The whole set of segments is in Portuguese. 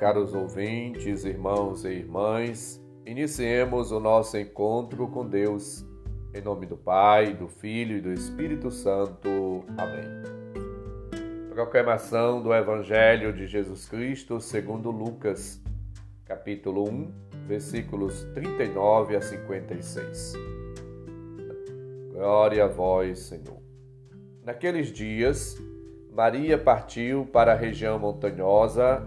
Caros ouvintes, irmãos e irmãs. Iniciemos o nosso encontro com Deus. Em nome do Pai, do Filho e do Espírito Santo. Amém. Proclamação do Evangelho de Jesus Cristo segundo Lucas, capítulo 1, versículos 39 a 56. Glória a vós, Senhor. Naqueles dias, Maria partiu para a região montanhosa,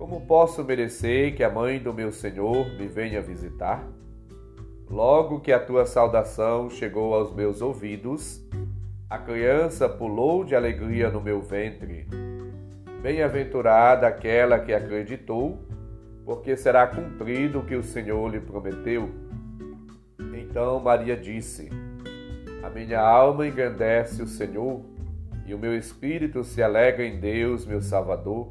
Como posso merecer que a mãe do meu Senhor me venha visitar? Logo que a tua saudação chegou aos meus ouvidos, a criança pulou de alegria no meu ventre. Bem-aventurada aquela que acreditou, porque será cumprido o que o Senhor lhe prometeu. Então Maria disse: A minha alma engrandece o Senhor, e o meu espírito se alegra em Deus, meu Salvador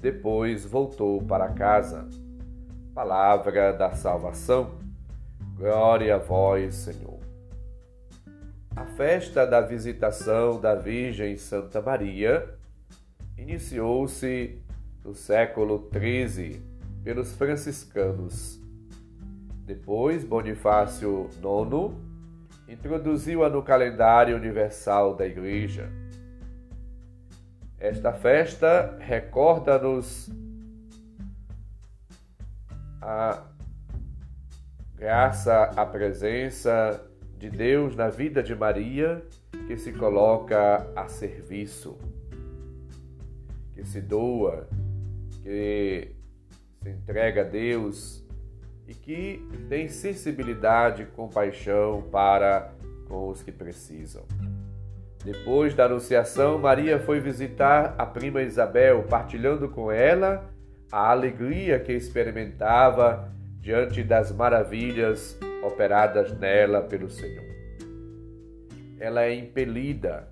depois voltou para casa. Palavra da salvação. Glória a vós, Senhor. A festa da visitação da Virgem Santa Maria iniciou-se no século XIII pelos franciscanos. Depois, Bonifácio IX introduziu-a no calendário universal da Igreja. Esta festa recorda-nos a graça, a presença de Deus na vida de Maria, que se coloca a serviço, que se doa, que se entrega a Deus e que tem sensibilidade compaixão para com os que precisam. Depois da anunciação, Maria foi visitar a prima Isabel, partilhando com ela a alegria que experimentava diante das maravilhas operadas nela pelo Senhor. Ela é impelida,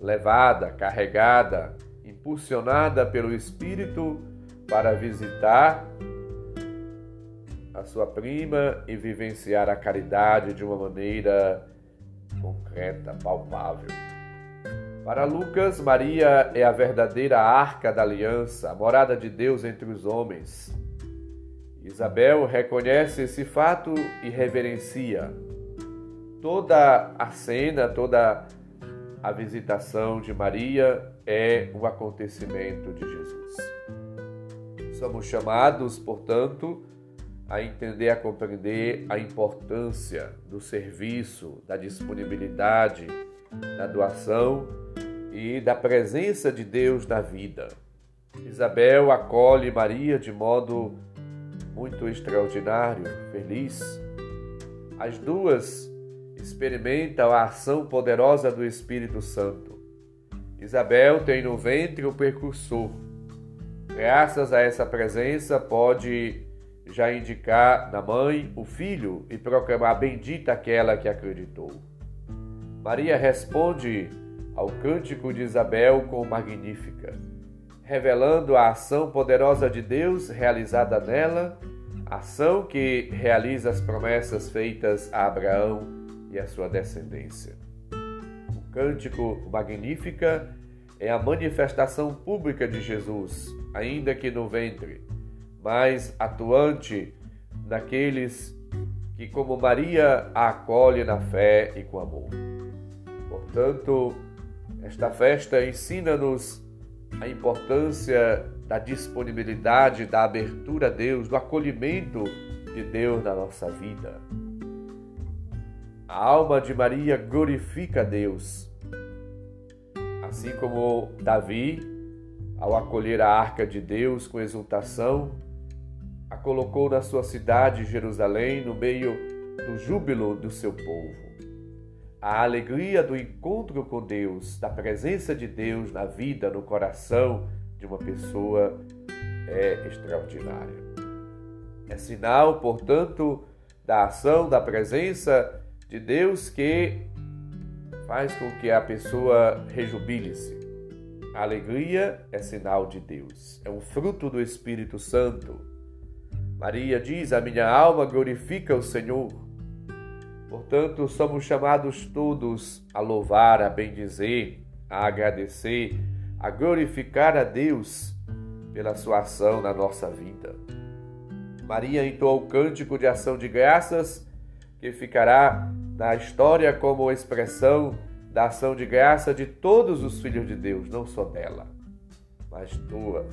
levada, carregada, impulsionada pelo Espírito para visitar a sua prima e vivenciar a caridade de uma maneira concreta, palpável. Para Lucas, Maria é a verdadeira arca da aliança, a morada de Deus entre os homens. Isabel reconhece esse fato e reverencia. Toda a cena, toda a visitação de Maria é um acontecimento de Jesus. Somos chamados, portanto, a entender, a compreender a importância do serviço, da disponibilidade, da doação e da presença de Deus na vida. Isabel acolhe Maria de modo muito extraordinário, feliz. As duas experimentam a ação poderosa do Espírito Santo. Isabel tem no ventre o percursor. Graças a essa presença, pode já indicar na mãe o filho e proclamar bendita aquela que acreditou. Maria responde ao cântico de Isabel com Magnífica, revelando a ação poderosa de Deus realizada nela, ação que realiza as promessas feitas a Abraão e a sua descendência. O cântico Magnífica é a manifestação pública de Jesus, ainda que no ventre, mas atuante naqueles que, como Maria, a acolhe na fé e com amor. Portanto, esta festa ensina-nos a importância da disponibilidade, da abertura a Deus, do acolhimento de Deus na nossa vida. A alma de Maria glorifica a Deus. Assim como Davi, ao acolher a arca de Deus com exultação, a colocou na sua cidade, Jerusalém, no meio do júbilo do seu povo. A alegria do encontro com Deus, da presença de Deus na vida, no coração de uma pessoa é extraordinária. É sinal, portanto, da ação, da presença de Deus que faz com que a pessoa rejubile-se. A alegria é sinal de Deus, é um fruto do Espírito Santo. Maria diz: A minha alma glorifica o Senhor Portanto, somos chamados todos a louvar, a bendizer, a agradecer, a glorificar a Deus pela sua ação na nossa vida. Maria entoou o cântico de ação de graças, que ficará na história como expressão da ação de graça de todos os filhos de Deus, não só dela, mas tua,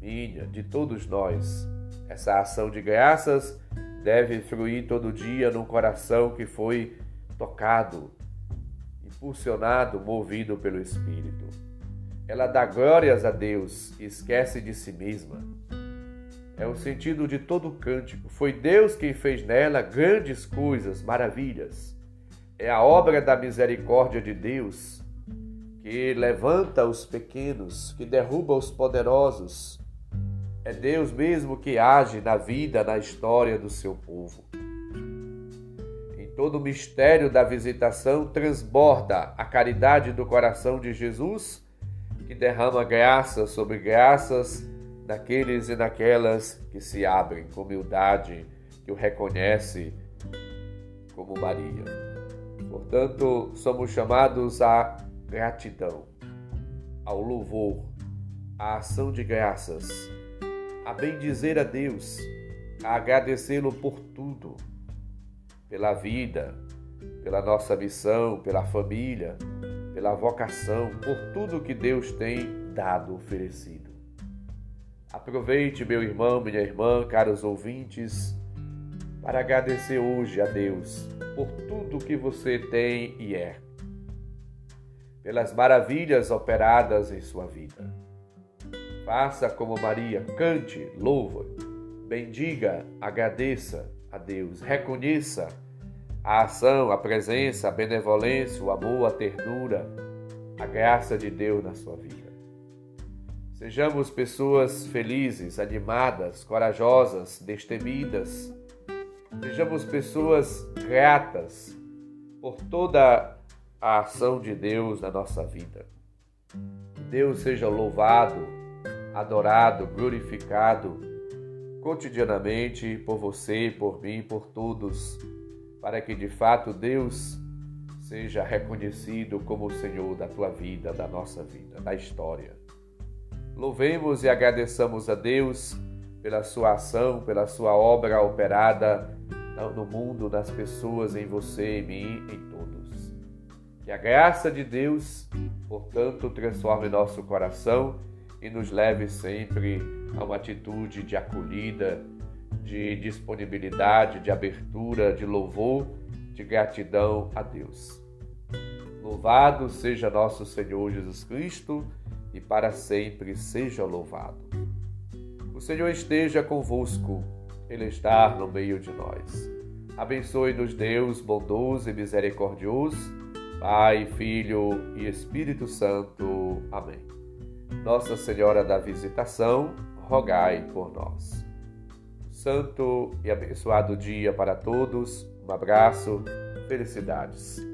minha, de todos nós. Essa ação de graças deve fluir todo dia num coração que foi tocado, impulsionado, movido pelo Espírito. Ela dá glórias a Deus e esquece de si mesma. É o sentido de todo o cântico. Foi Deus quem fez nela grandes coisas, maravilhas. É a obra da misericórdia de Deus que levanta os pequenos, que derruba os poderosos, é Deus mesmo que age na vida, na história do seu povo. Em todo o mistério da visitação transborda a caridade do coração de Jesus, que derrama graças sobre graças naqueles e naquelas que se abrem com humildade, que o reconhece como Maria. Portanto, somos chamados à gratidão, ao louvor, à ação de graças a bendizer a Deus, a agradecê-lo por tudo, pela vida, pela nossa missão, pela família, pela vocação, por tudo que Deus tem dado, oferecido. Aproveite, meu irmão, minha irmã, caros ouvintes, para agradecer hoje a Deus por tudo que você tem e é, pelas maravilhas operadas em sua vida. Faça como Maria, cante, louva, bendiga, agradeça a Deus, reconheça a ação, a presença, a benevolência, o amor, a ternura, a graça de Deus na sua vida. Sejamos pessoas felizes, animadas, corajosas, destemidas. Sejamos pessoas gratas por toda a ação de Deus na nossa vida. Que Deus seja louvado adorado, glorificado cotidianamente por você, por mim, por todos, para que de fato Deus seja reconhecido como o Senhor da tua vida, da nossa vida, da história. Louvemos e agradeçamos a Deus pela sua ação, pela sua obra operada no mundo, nas pessoas, em você, em mim, em todos. Que a graça de Deus, portanto, transforme nosso coração e nos leve sempre a uma atitude de acolhida, de disponibilidade, de abertura, de louvor, de gratidão a Deus. Louvado seja nosso Senhor Jesus Cristo e para sempre seja louvado. O Senhor esteja convosco, Ele está no meio de nós. Abençoe-nos, Deus bondoso e misericordioso, Pai, Filho e Espírito Santo. Amém. Nossa Senhora da Visitação, rogai por nós. Santo e abençoado dia para todos. Um abraço, felicidades.